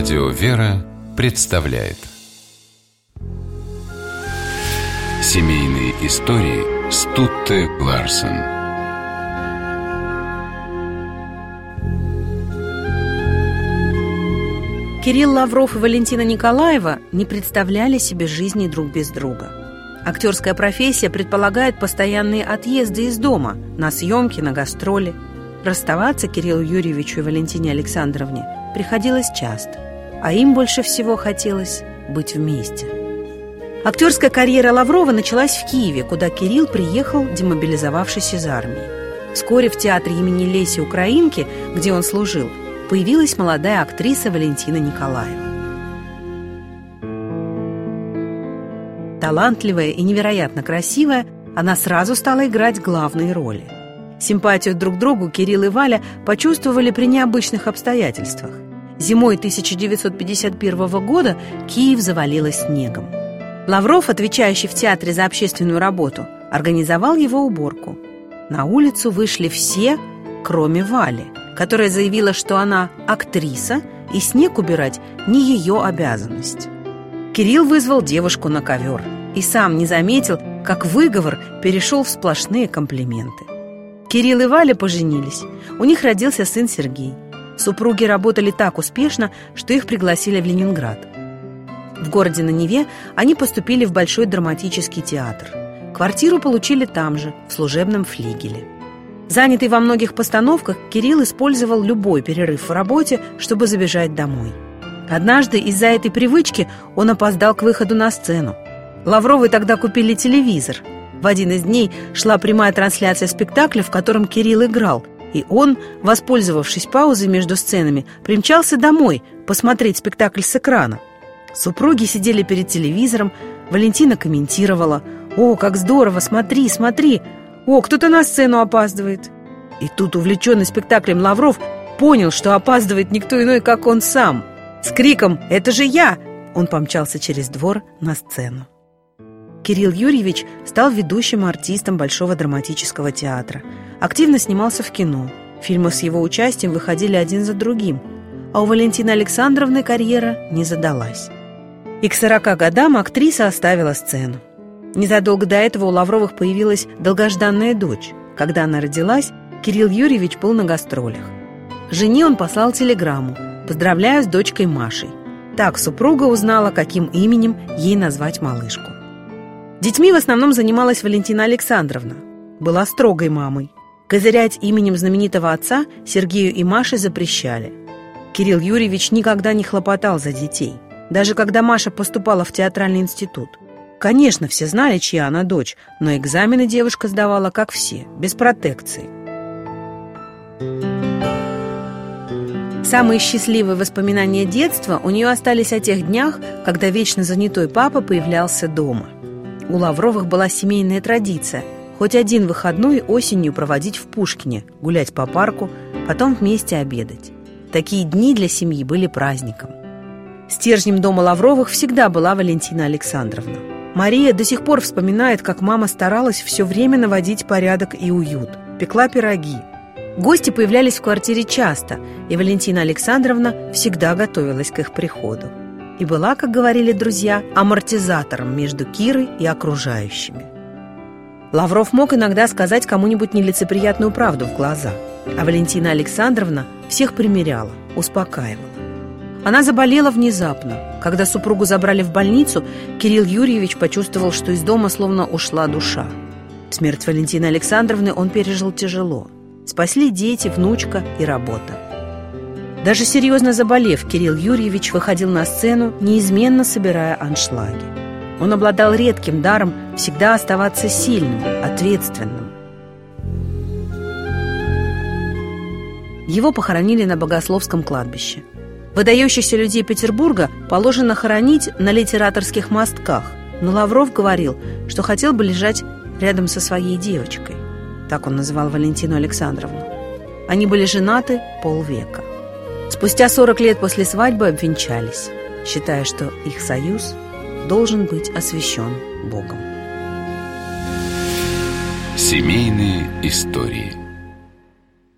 Радио «Вера» представляет Семейные истории Стутте Ларсен Кирилл Лавров и Валентина Николаева не представляли себе жизни друг без друга. Актерская профессия предполагает постоянные отъезды из дома на съемки, на гастроли. Расставаться Кириллу Юрьевичу и Валентине Александровне приходилось часто, а им больше всего хотелось быть вместе. Актерская карьера Лаврова началась в Киеве, куда Кирилл приехал, демобилизовавшись из армии. Вскоре в театре имени Леси Украинки, где он служил, появилась молодая актриса Валентина Николаева. Талантливая и невероятно красивая, она сразу стала играть главные роли. Симпатию друг к другу Кирилл и Валя почувствовали при необычных обстоятельствах. Зимой 1951 года Киев завалило снегом. Лавров, отвечающий в театре за общественную работу, организовал его уборку. На улицу вышли все, кроме Вали – которая заявила, что она актриса, и снег убирать не ее обязанность. Кирилл вызвал девушку на ковер и сам не заметил, как выговор перешел в сплошные комплименты. Кирилл и Валя поженились. У них родился сын Сергей. Супруги работали так успешно, что их пригласили в Ленинград. В городе на Неве они поступили в Большой драматический театр. Квартиру получили там же, в служебном флигеле. Занятый во многих постановках, Кирилл использовал любой перерыв в работе, чтобы забежать домой. Однажды из-за этой привычки он опоздал к выходу на сцену. Лавровы тогда купили телевизор. В один из дней шла прямая трансляция спектакля, в котором Кирилл играл, и он, воспользовавшись паузой между сценами, примчался домой посмотреть спектакль с экрана. Супруги сидели перед телевизором, Валентина комментировала «О, как здорово, смотри, смотри!» «О, кто-то на сцену опаздывает!» И тут, увлеченный спектаклем Лавров, понял, что опаздывает никто иной, как он сам. С криком «Это же я!» он помчался через двор на сцену. Кирилл Юрьевич стал ведущим артистом Большого драматического театра. Активно снимался в кино. Фильмы с его участием выходили один за другим. А у Валентины Александровны карьера не задалась. И к 40 годам актриса оставила сцену. Незадолго до этого у Лавровых появилась долгожданная дочь. Когда она родилась, Кирилл Юрьевич был на гастролях. Жене он послал телеграмму «Поздравляю с дочкой Машей». Так супруга узнала, каким именем ей назвать малышку. Детьми в основном занималась Валентина Александровна. Была строгой мамой. Козырять именем знаменитого отца Сергею и Маше запрещали. Кирилл Юрьевич никогда не хлопотал за детей, даже когда Маша поступала в театральный институт – Конечно, все знали, чья она дочь, но экзамены девушка сдавала, как все, без протекции. Самые счастливые воспоминания детства у нее остались о тех днях, когда вечно занятой папа появлялся дома. У Лавровых была семейная традиция – хоть один выходной осенью проводить в Пушкине, гулять по парку, потом вместе обедать. Такие дни для семьи были праздником. Стержнем дома Лавровых всегда была Валентина Александровна. Мария до сих пор вспоминает, как мама старалась все время наводить порядок и уют. Пекла пироги. Гости появлялись в квартире часто, и Валентина Александровна всегда готовилась к их приходу. И была, как говорили друзья, амортизатором между Кирой и окружающими. Лавров мог иногда сказать кому-нибудь нелицеприятную правду в глаза, а Валентина Александровна всех примиряла, успокаивала. Она заболела внезапно. Когда супругу забрали в больницу, Кирилл Юрьевич почувствовал, что из дома словно ушла душа. Смерть Валентины Александровны он пережил тяжело. Спасли дети, внучка и работа. Даже серьезно заболев, Кирилл Юрьевич выходил на сцену, неизменно собирая аншлаги. Он обладал редким даром всегда оставаться сильным, ответственным. Его похоронили на Богословском кладбище – Выдающихся людей Петербурга положено хоронить на литераторских мостках, но Лавров говорил, что хотел бы лежать рядом со своей девочкой. Так он называл Валентину Александровну. Они были женаты полвека. Спустя 40 лет после свадьбы обвенчались, считая, что их союз должен быть освящен Богом. Семейные истории –